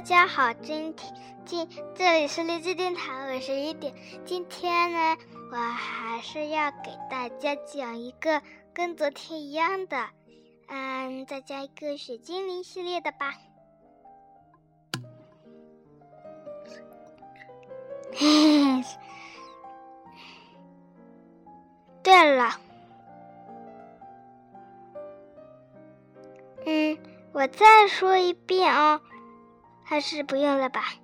大家好，今天今这里是励志电台，我是一点。今天呢，我还是要给大家讲一个跟昨天一样的，嗯，再加一个雪精灵系列的吧。嘿 对了，嗯，我再说一遍哦。还是不用了吧。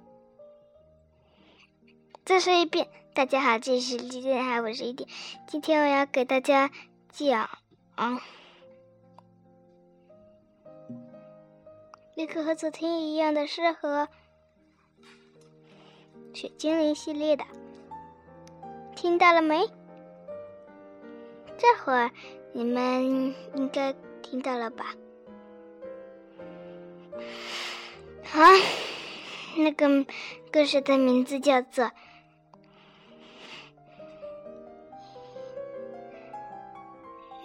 再说一遍，大家好，这是今天还我是一点。今天我要给大家讲，一个和昨天一样的适合雪精灵系列的，听到了没？这会儿你们应该听到了吧？啊，那个故事的名字叫做《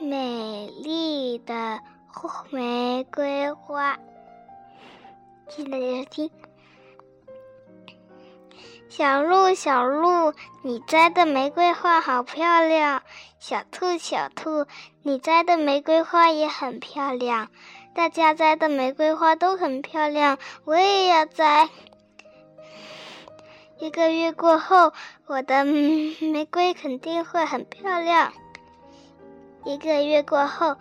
美丽的玫瑰花》。谢谢大家收听。小鹿，小鹿，你摘的玫瑰花好漂亮。小兔，小兔，你摘的玫瑰花也很漂亮。大家摘的玫瑰花都很漂亮，我也要摘。一个月过后，我的玫瑰肯定会很漂亮。一个月过后，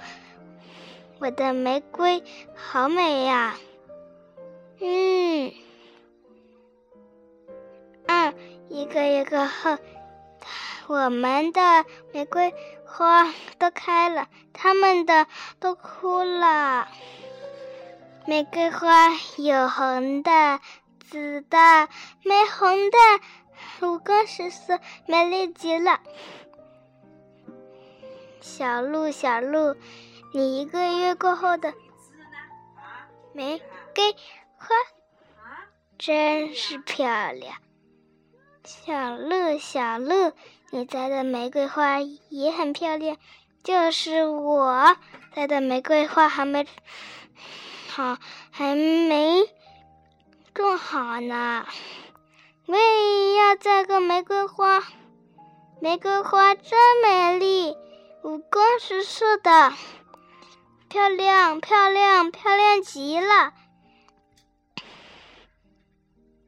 我的玫瑰好美呀。嗯，嗯，一个月过后，我们的玫瑰。花都开了，他们的都枯了。玫瑰花有红的、紫的、玫红的，五光十色，美丽极了。小鹿，小鹿，你一个月过后的玫瑰花真是漂亮。小鹿，小鹿。你摘的玫瑰花也很漂亮，就是我摘的玫瑰花还没好，还没种好呢。我也要摘个玫瑰花，玫瑰花真美丽，五光十色的，漂亮漂亮漂亮极了。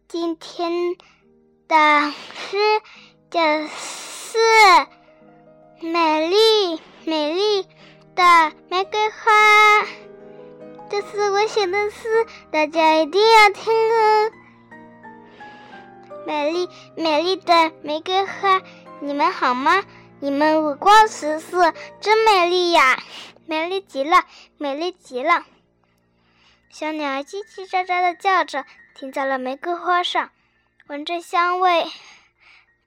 今天的诗就是。四美丽美丽的玫瑰花，这是我写的诗，大家一定要听哦。美丽美丽的玫瑰花，你们好吗？你们五光十色，真美丽呀，美丽极了，美丽极了。小鸟叽叽喳喳的叫着，停在了玫瑰花上，闻着香味，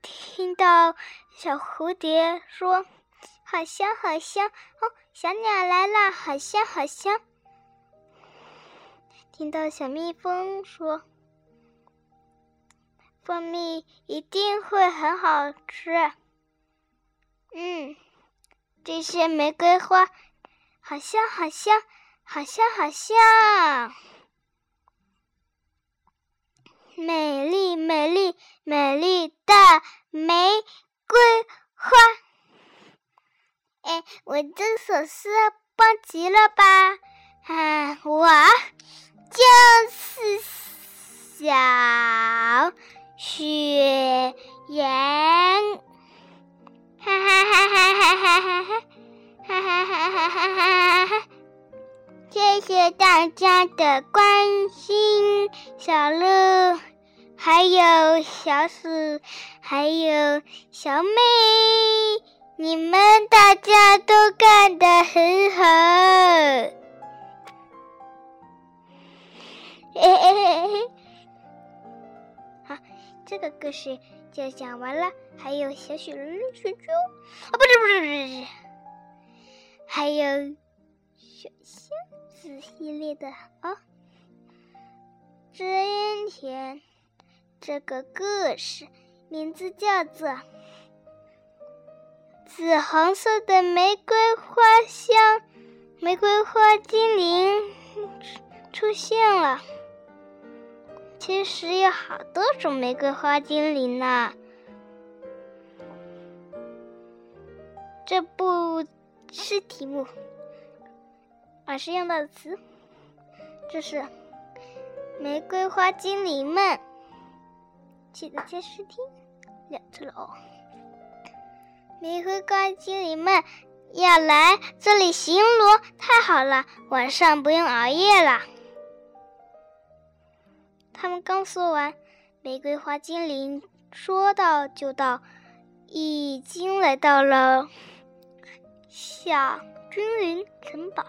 听到。小蝴蝶说：“好香，好香哦！”小鸟来了，好香，好香。听到小蜜蜂说：“蜂蜜一定会很好吃。”嗯，这些玫瑰花好香，好香，好香，好香。美丽，美丽，美丽的玫。桂花，哎，我这首诗棒极了吧？啊，我就是小雪颜，哈哈哈哈哈哈哈哈，哈哈哈哈哈哈哈！谢谢大家的关心，小鹿。还有小鼠，还有小美，你们大家都干得很好。嘿嘿嘿嘿，好，这个故事就讲完了。还有小雪人、雪猪，啊，不是不是不是，还有小仙子系列的啊，真甜。这个故事名字叫做《紫红色的玫瑰花香》，玫瑰花精灵出现了。其实有好多种玫瑰花精灵呢。这不是题目，而是用到的词，这是玫瑰花精灵们。记得接着听，两次了哦。玫瑰花精灵们要来这里巡逻，太好了，晚上不用熬夜了。他们刚说完，玫瑰花精灵说到就到，已经来到了小精灵城堡。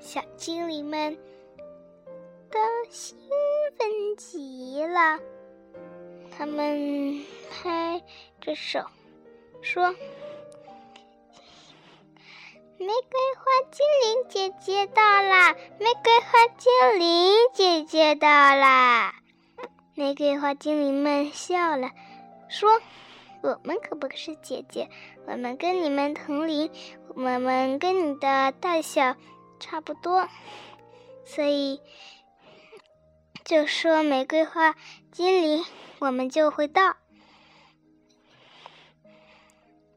小精灵们都兴奋极了，他们拍着手说。玫瑰花精灵姐姐到啦！玫瑰花精灵姐姐到啦！玫瑰花精灵们笑了，说：“我们可不是姐姐，我们跟你们同龄，我们跟你的大小差不多，所以就说玫瑰花精灵，我们就会到。”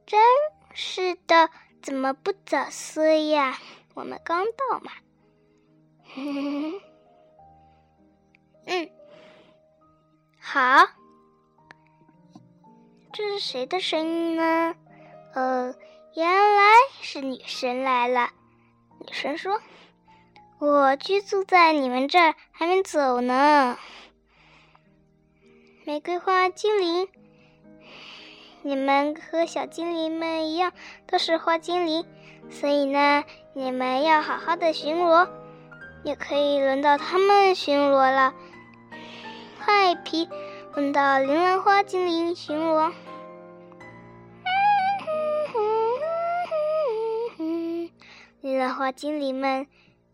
真是的。怎么不早说呀？我们刚到嘛。嗯，好。这是谁的声音呢？呃，原来是女神来了。女神说：“我居住在你们这儿，还没走呢。”玫瑰花精灵。你们和小精灵们一样，都是花精灵，所以呢，你们要好好的巡逻。也可以轮到他们巡逻了。坏皮，轮到铃兰花精灵巡逻。兰花精灵们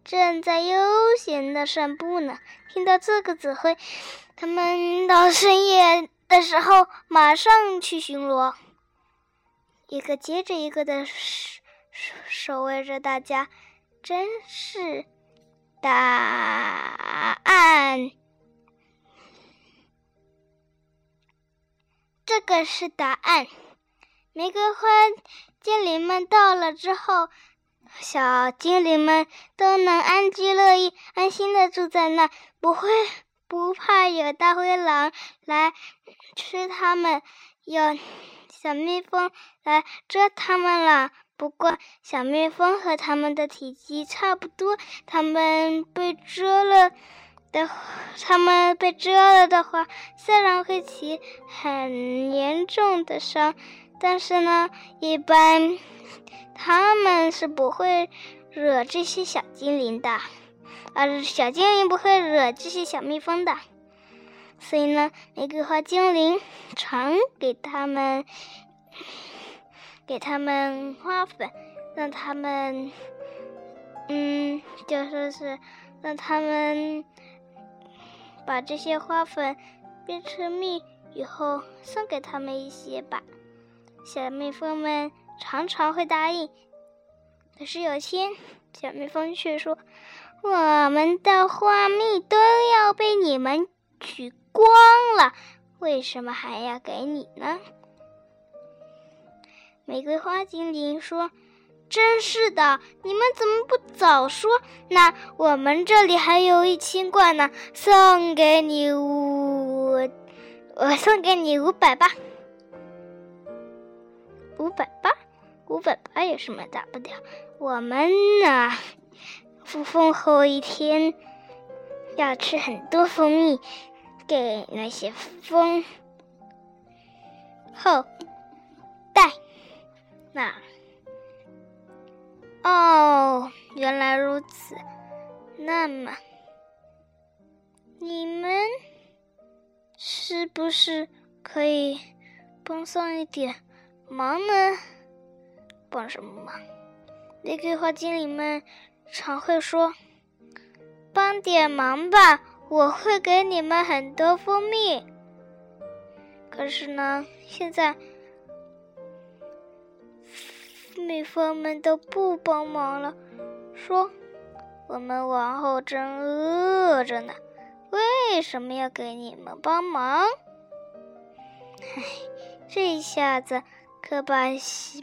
正在悠闲的散步呢。听到这个指挥，他们到深夜。的时候，马上去巡逻，一个接着一个的守守卫着大家。真是答案，这个是答案。玫瑰花精灵们到了之后，小精灵们都能安居乐业，安心的住在那，不会。不怕有大灰狼来吃它们，有小蜜蜂来蛰它们了。不过，小蜜蜂和它们的体积差不多，它们被蛰了的，它们被蛰了的话，虽然会起很严重的伤，但是呢，一般它们是不会惹这些小精灵的。而小精灵不会惹这些小蜜蜂的，所以呢，玫瑰花精灵常给他们，给他们花粉，让他们，嗯，就说是让他们把这些花粉变成蜜以后送给他们一些吧。小蜜蜂们常常会答应，可是有天，小蜜蜂却说。我们的花蜜都要被你们取光了，为什么还要给你呢？玫瑰花精灵说：“真是的，你们怎么不早说？那我们这里还有一千罐呢，送给你五，我送给你五百吧。五百八，五百八有什么大不了？我们呢？”孵蜂后一天要吃很多蜂蜜，给那些蜂后代。那哦，原来如此。那么你们是不是可以帮上一点忙呢？帮什么忙？玫瑰花精灵们。常会说：“帮点忙吧，我会给你们很多蜂蜜。”可是呢，现在蜜蜂们都不帮忙了，说：“我们王后正饿着呢，为什么要给你们帮忙？”唉，这下子可把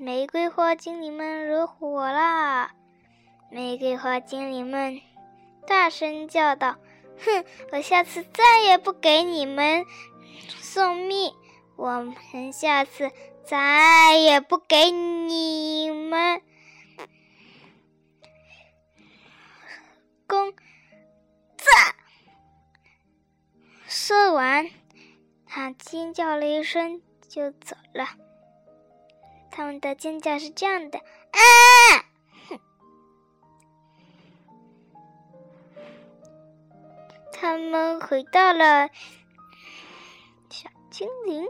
玫瑰花精灵们惹火啦！玫瑰花精灵们大声叫道：“哼，我下次再也不给你们送蜜，我们下次……”再也不给你们工赞。说完，他尖叫了一声就走了。他们的尖叫是这样的：啊！哼！他们回到了小精灵。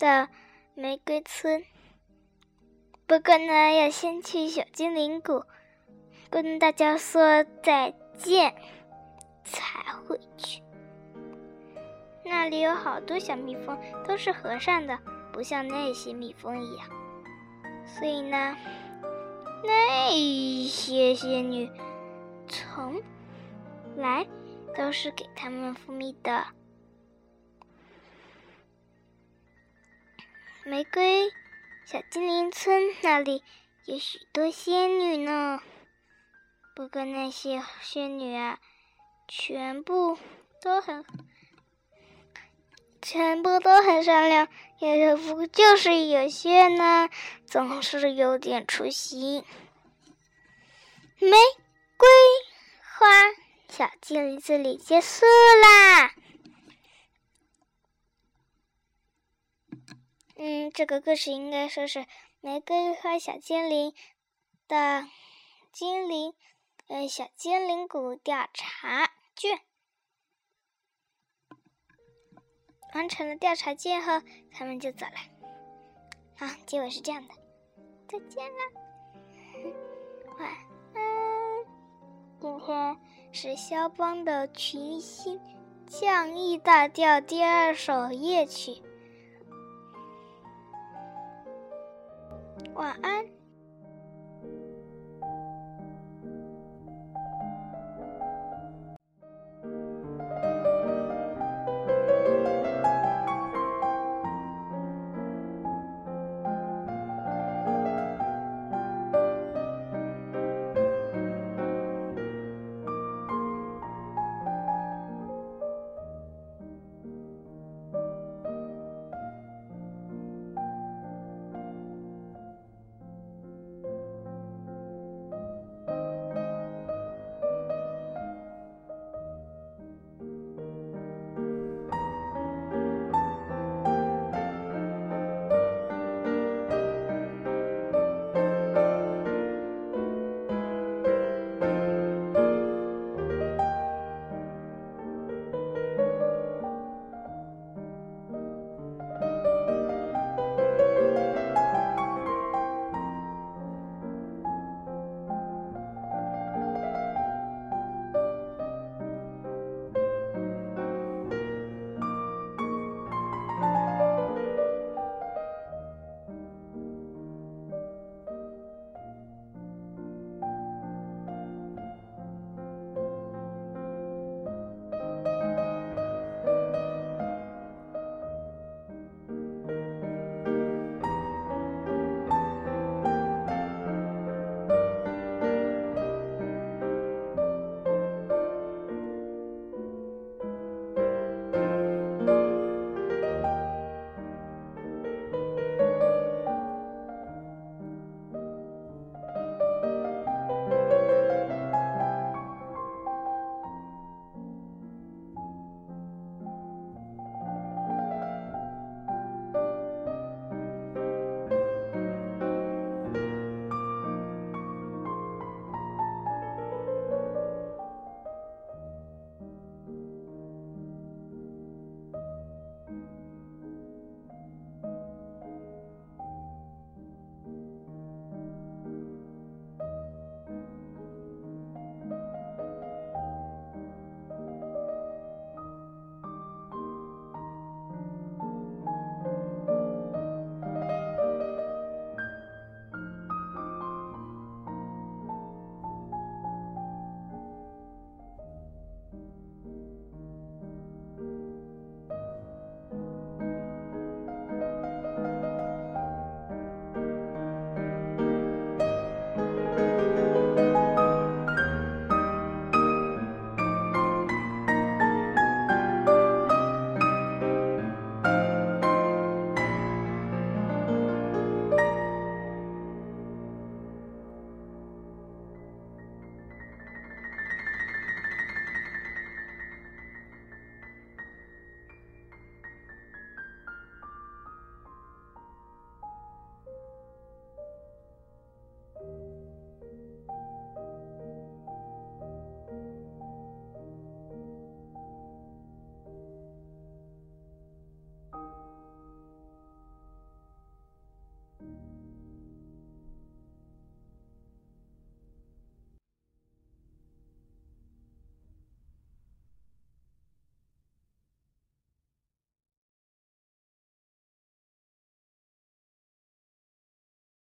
的玫瑰村，不过呢，要先去小精灵谷跟大家说再见，才回去。那里有好多小蜜蜂，都是和善的，不像那些蜜蜂一样。所以呢，那些仙女从来都是给他们蜂蜜的。玫瑰小精灵村那里有许多仙女呢，不过那些仙女啊，全部都很，全部都很善良，也不就是有些呢，总是有点出息。玫瑰花小精灵这里结束啦。嗯，这个故事应该说是玫瑰花小精灵的精灵，呃，小精灵谷调查卷完成了调查卷后，他们就走了。好，结尾是这样的，再见了，晚安。今天是肖邦的群星降 E 大调第二首夜曲。晚安。